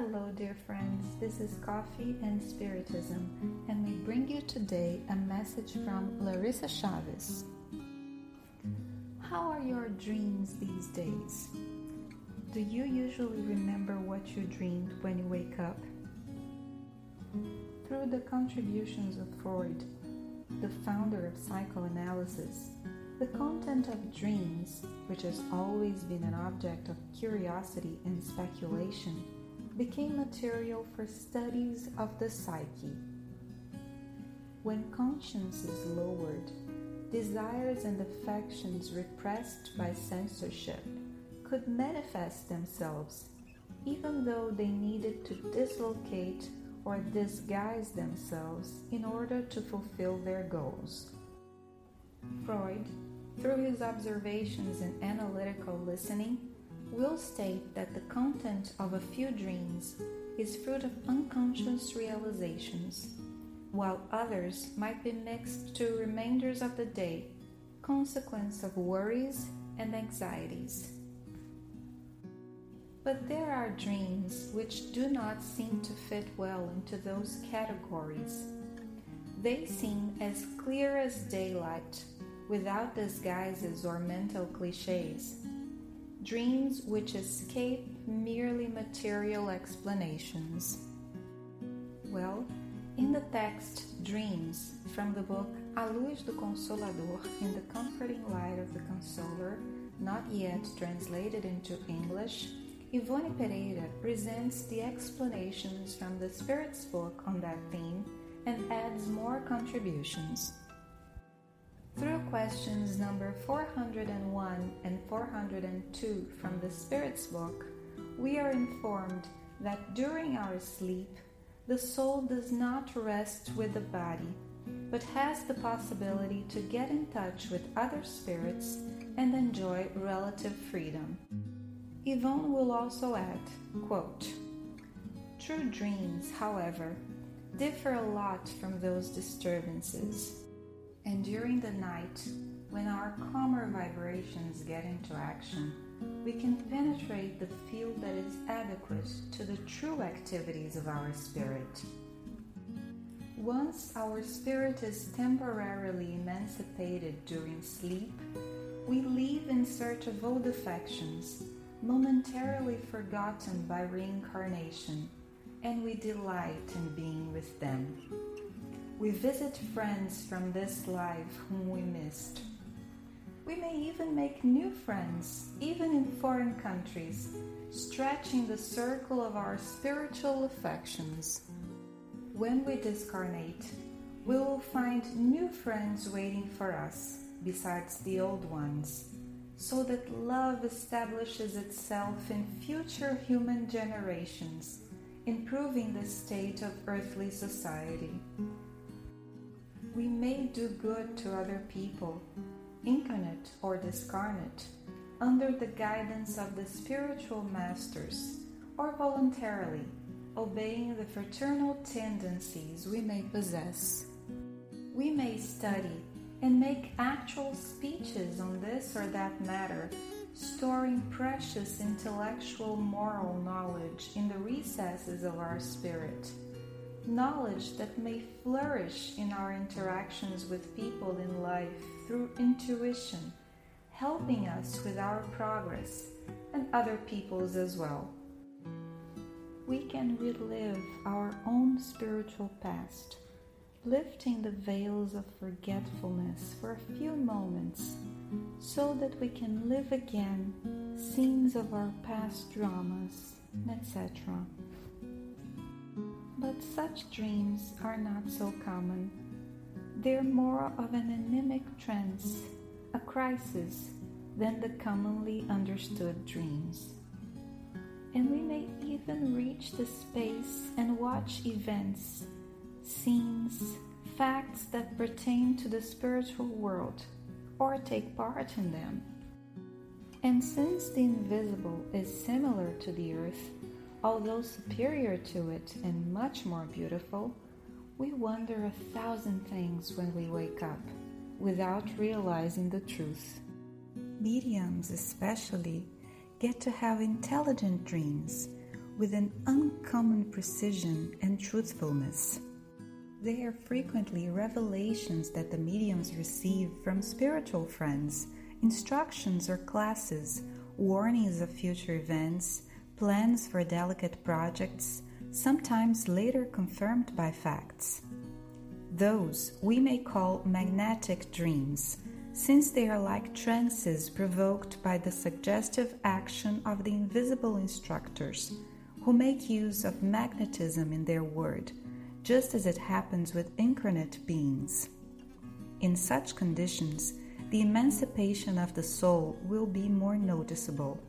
Hello, dear friends. This is Coffee and Spiritism, and we bring you today a message from Larissa Chavez. How are your dreams these days? Do you usually remember what you dreamed when you wake up? Through the contributions of Freud, the founder of psychoanalysis, the content of dreams, which has always been an object of curiosity and speculation, became material for studies of the psyche. When conscience is lowered, desires and affections repressed by censorship could manifest themselves, even though they needed to dislocate or disguise themselves in order to fulfill their goals. Freud, through his observations and analytical listening, will state that the content of a few dreams is fruit of unconscious realizations, while others might be mixed to remainders of the day, consequence of worries and anxieties. But there are dreams which do not seem to fit well into those categories. They seem as clear as daylight, without disguises or mental cliches. Dreams which escape merely material explanations. Well, in the text Dreams from the book A Luz do Consolador in the Comforting Light of the Consoler, not yet translated into English, Yvonne Pereira presents the explanations from the Spirit's book on that theme and adds more contributions. Through questions number 401 and 402 from the Spirit's book, we are informed that during our sleep, the soul does not rest with the body, but has the possibility to get in touch with other spirits and enjoy relative freedom. Yvonne will also add, quote, True dreams, however, differ a lot from those disturbances. And during the night, when our calmer vibrations get into action, we can penetrate the field that is adequate to the true activities of our spirit. Once our spirit is temporarily emancipated during sleep, we leave in search of old affections momentarily forgotten by reincarnation, and we delight in being with them. We visit friends from this life whom we missed. We may even make new friends, even in foreign countries, stretching the circle of our spiritual affections. When we discarnate, we will find new friends waiting for us, besides the old ones so that love establishes itself in future human generations, improving the state of earthly society. We may do good to other people, incarnate or discarnate, under the guidance of the spiritual masters, or voluntarily, obeying the fraternal tendencies we may possess. We may study and make actual speeches on this or that matter, storing precious intellectual moral knowledge in the recesses of our spirit. Knowledge that may flourish in our interactions with people in life through intuition, helping us with our progress and other people's as well. We can relive our own spiritual past lifting the veils of forgetfulness for a few moments so that we can live again scenes of our past dramas, etc. But such dreams are not so common. They're more of an anemic trance, a crisis, than the commonly understood dreams. And we may even reach the space and watch events scenes, facts that pertain to the spiritual world, or take part in them. And since the invisible is similar to the earth, although superior to it and much more beautiful, we wonder a thousand things when we wake up without realizing the truth. Mediums, especially, get to have intelligent dreams with an uncommon precision and truthfulness. They are frequently revelations that the mediums receive from spiritual friends, instructions or classes, warnings of future events, plans for delicate projects, sometimes later confirmed by facts. Those we may call magnetic dreams, since they are like trances provoked by the suggestive action of the invisible instructors who make use of magnetism in their word, just as it happens with incarnate beings. In such conditions, the emancipation of the soul will be more noticeable.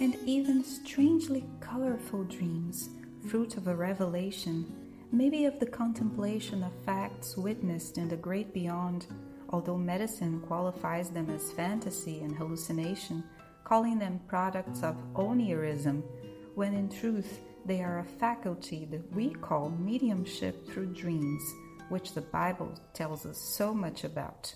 And even strangely colorful dreams, fruit of a revelation, maybe of the contemplation of facts witnessed in the great beyond, although medicine qualifies them as fantasy and hallucination, calling them products of onirism when in truth they are a faculty that we call mediumship through dreams, which the Bible tells us so much about.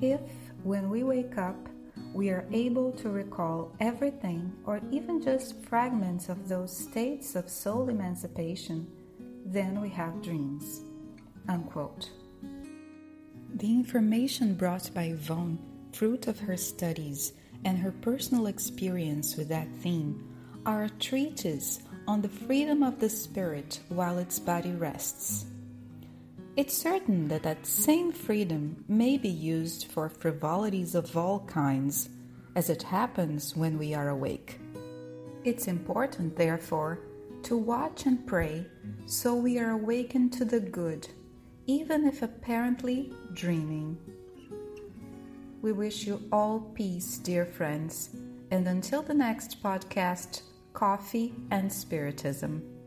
If, when we wake up, we are able to recall everything or even just fragments of those states of soul emancipation, then we have dreams. Unquote. The information brought by Yvonne, fruit of her studies, and her personal experience with that theme are a treatise on the freedom of the spirit while its body rests. It's certain that that same freedom may be used for frivolities of all kinds, as it happens when we are awake. It's important, therefore, to watch and pray so we are awakened to the good, even if apparently dreaming. We wish you all peace, dear friends, and until the next podcast, coffee and spiritism.